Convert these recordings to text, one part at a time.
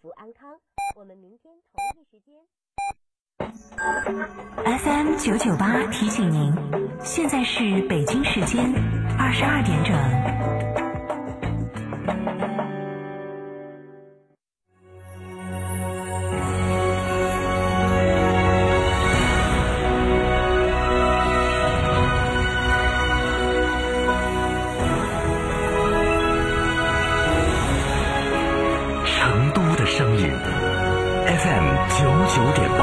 福安康。我们明天同一时间。FM 九九八提醒您，现在是北京时间二十二点整。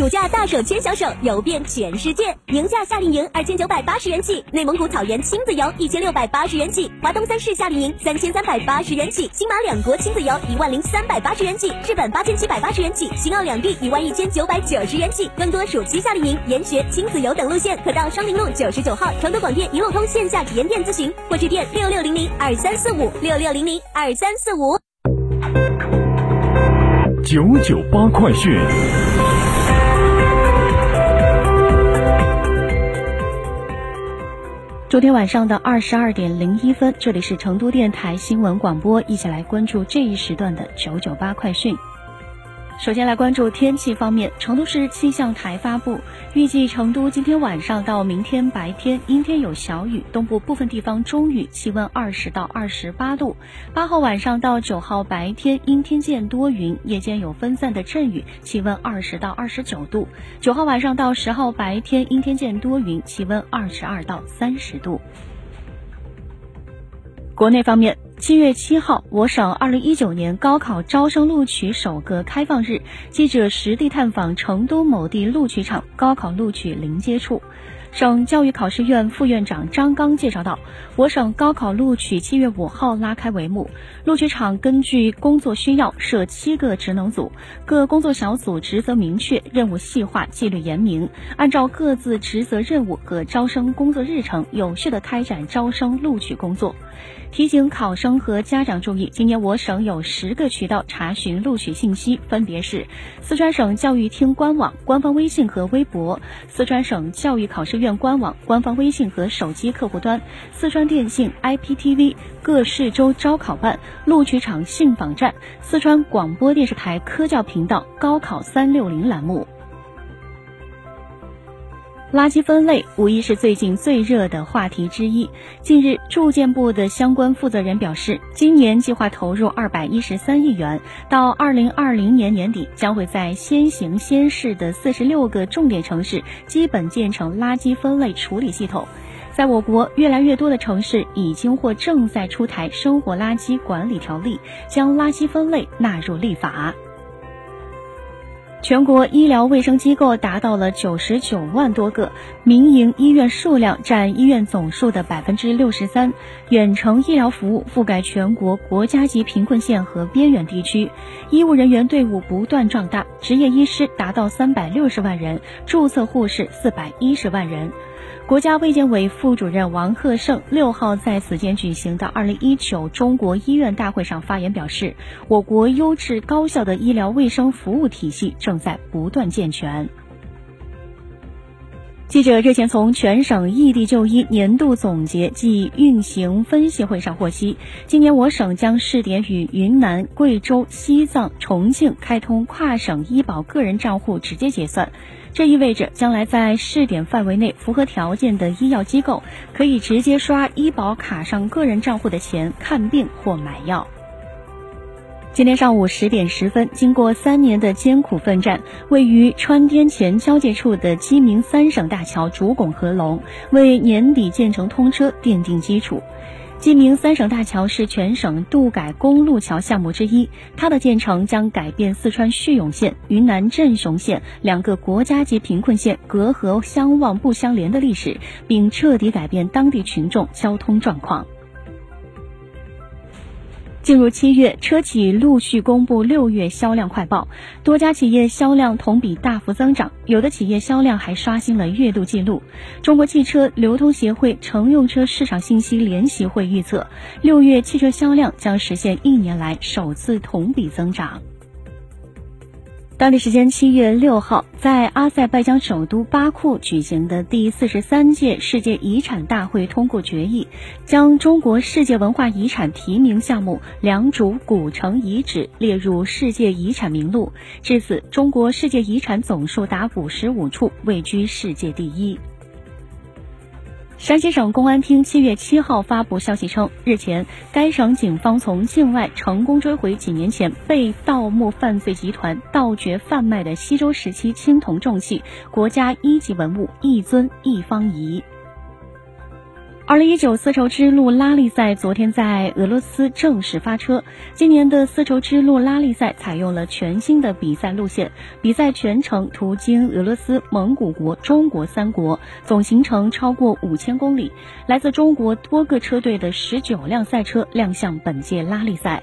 暑假大手牵小手，游遍全世界。宁夏夏令营二千九百八十元起，内蒙古草原亲子游一千六百八十元起，华东三市夏令营三千三百八十元起，新马两国亲子游一万零三百八十元起，日本八千七百八十元起，新奥两地一万一千九百九十元起。更多暑期夏令营、研学、亲子游等路线，可到双林路九十九号成都广电一路通线下体验店咨询，或致电六六零零二三四五六六零零二三四五。九九八快讯。昨天晚上的二十二点零一分，这里是成都电台新闻广播，一起来关注这一时段的九九八快讯。首先来关注天气方面，成都市气象台发布，预计成都今天晚上到明天白天阴天有小雨，东部部分地方中雨，气温二十到二十八度。八号晚上到九号白天阴天见多云，夜间有分散的阵雨，气温二十到二十九度。九号晚上到十号白天阴天见多云，气温二十二到三十度。国内方面，七月七号，我省二零一九年高考招生录取首个开放日，记者实地探访成都某地录取场高考录取临接处。省教育考试院副院长张刚介绍到，我省高考录取七月五号拉开帷幕，录取场根据工作需要设七个职能组，各工作小组职责明确，任务细化，纪律严明，按照各自职责任务和招生工作日程，有序的开展招生录取工作。提醒考生和家长注意，今年我省有十个渠道查询录取信息，分别是四川省教育厅官网、官方微信和微博、四川省教育考试院官网、官方微信和手机客户端、四川电信 IPTV、各市州招考办、录取场信访站、四川广播电视台科教频道“高考三六零”栏目。垃圾分类无疑是最近最热的话题之一。近日，住建部的相关负责人表示，今年计划投入二百一十三亿元，到二零二零年年底，将会在先行先试的四十六个重点城市基本建成垃圾分类处理系统。在我国，越来越多的城市已经或正在出台生活垃圾管理条例，将垃圾分类纳入立法。全国医疗卫生机构达到了九十九万多个，民营医院数量占医院总数的百分之六十三，远程医疗服务覆盖全国国家级贫困县和边远地区，医务人员队伍不断壮大，执业医师达到三百六十万人，注册护士四百一十万人。国家卫健委副主任王贺胜六号在此间举行的二零一九中国医院大会上发言表示，我国优质高效的医疗卫生服务体系正在不断健全。记者日前从全省异地就医年度总结暨运行分析会上获悉，今年我省将试点与云南、贵州、西藏、重庆开通跨省医保个人账户直接结算。这意味着，将来在试点范围内符合条件的医药机构，可以直接刷医保卡上个人账户的钱看病或买药。今天上午十点十分，经过三年的艰苦奋战，位于川滇黔交界处的鸡鸣三省大桥主拱合龙，为年底建成通车奠定基础。鸡鸣三省大桥是全省渡改公路桥项目之一，它的建成将改变四川叙永县、云南镇雄县两个国家级贫困县隔河相望不相连的历史，并彻底改变当地群众交通状况。进入七月，车企陆续公布六月销量快报，多家企业销量同比大幅增长，有的企业销量还刷新了月度记录。中国汽车流通协会乘用车市场信息联席会预测，六月汽车销量将实现一年来首次同比增长。当地时间七月六号，在阿塞拜疆首都巴库举行的第四十三届世界遗产大会通过决议，将中国世界文化遗产提名项目良渚古城遗址列入世界遗产名录。至此，中国世界遗产总数达五十五处，位居世界第一。山西省公安厅七月七号发布消息称，日前该省警方从境外成功追回几年前被盗墓犯罪集团盗掘贩卖的西周时期青铜重器——国家一级文物一尊一方仪。二零一九丝绸之路拉力赛昨天在俄罗斯正式发车。今年的丝绸之路拉力赛采用了全新的比赛路线，比赛全程途经俄罗斯、蒙古国、中国三国，总行程超过五千公里。来自中国多个车队的十九辆赛车亮相本届拉力赛。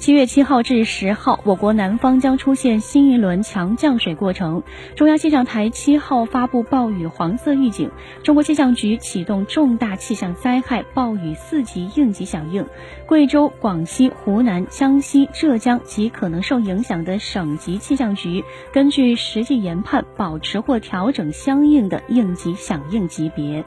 七月七号至十号，我国南方将出现新一轮强降水过程。中央气象台七号发布暴雨黄色预警，中国气象局启动重大气象灾害暴雨四级应急响应。贵州、广西、湖南、江西、浙江及可能受影响的省级气象局，根据实际研判，保持或调整相应的应急响应级别。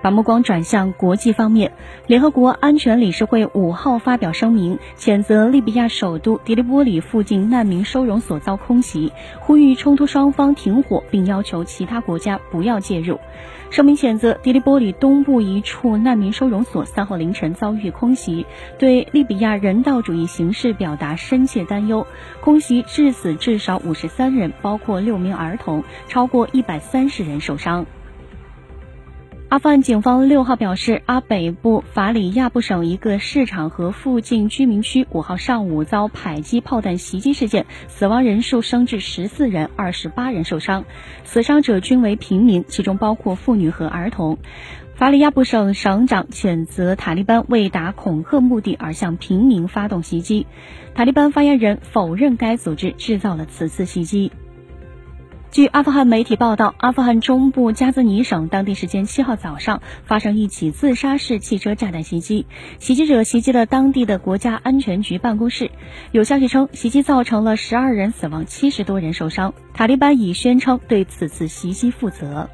把目光转向国际方面，联合国安全理事会五号发表声明，谴责利比亚首都迪利波里附近难民收容所遭空袭，呼吁冲突双方停火，并要求其他国家不要介入。声明谴责迪利波里东部一处难民收容所三号凌晨遭遇空袭，对利比亚人道主义形势表达深切担忧。空袭致死至少五十三人，包括六名儿童，超过一百三十人受伤。阿富汗警方六号表示，阿北部法里亚布省一个市场和附近居民区五号上午遭迫击炮弹袭击事件，死亡人数升至十四人，二十八人受伤，死伤者均为平民，其中包括妇女和儿童。法里亚布省省长谴责塔利班为达恐吓目的而向平民发动袭击，塔利班发言人否认该组织制造了此次袭击。据阿富汗媒体报道，阿富汗中部加兹尼省当地时间七号早上发生一起自杀式汽车炸弹袭击，袭击者袭击了当地的国家安全局办公室。有消息称，袭击造成了十二人死亡，七十多人受伤。塔利班已宣称对此次袭击负责。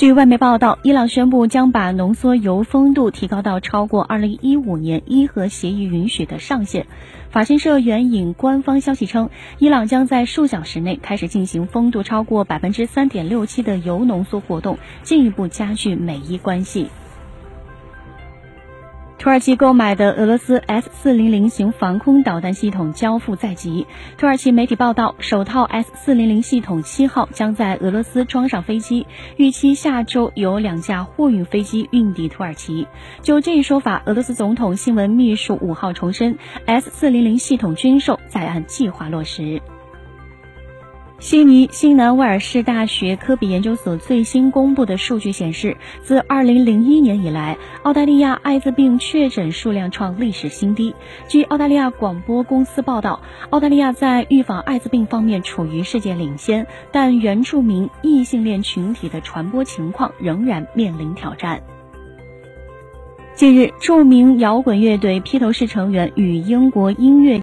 据外媒报道，伊朗宣布将把浓缩铀丰度提高到超过2015年伊核协议允许的上限。法新社援引官方消息称，伊朗将在数小时内开始进行丰度超过百分之三点六七的铀浓缩活动，进一步加剧美伊关系。土耳其购买的俄罗斯 S 四零零型防空导弹系统交付在即。土耳其媒体报道，首套 S 四零零系统七号将在俄罗斯装上飞机，预期下周有两架货运飞机运抵土耳其。就这一说法，俄罗斯总统新闻秘书五号重申，S 四零零系统军售在按计划落实。悉尼新南威尔士大学科比研究所最新公布的数据显示，自2001年以来，澳大利亚艾滋病确诊数量创历史新低。据澳大利亚广播公司报道，澳大利亚在预防艾滋病方面处于世界领先，但原住民异性恋群体的传播情况仍然面临挑战。近日，著名摇滚乐队披头士成员与英国音乐。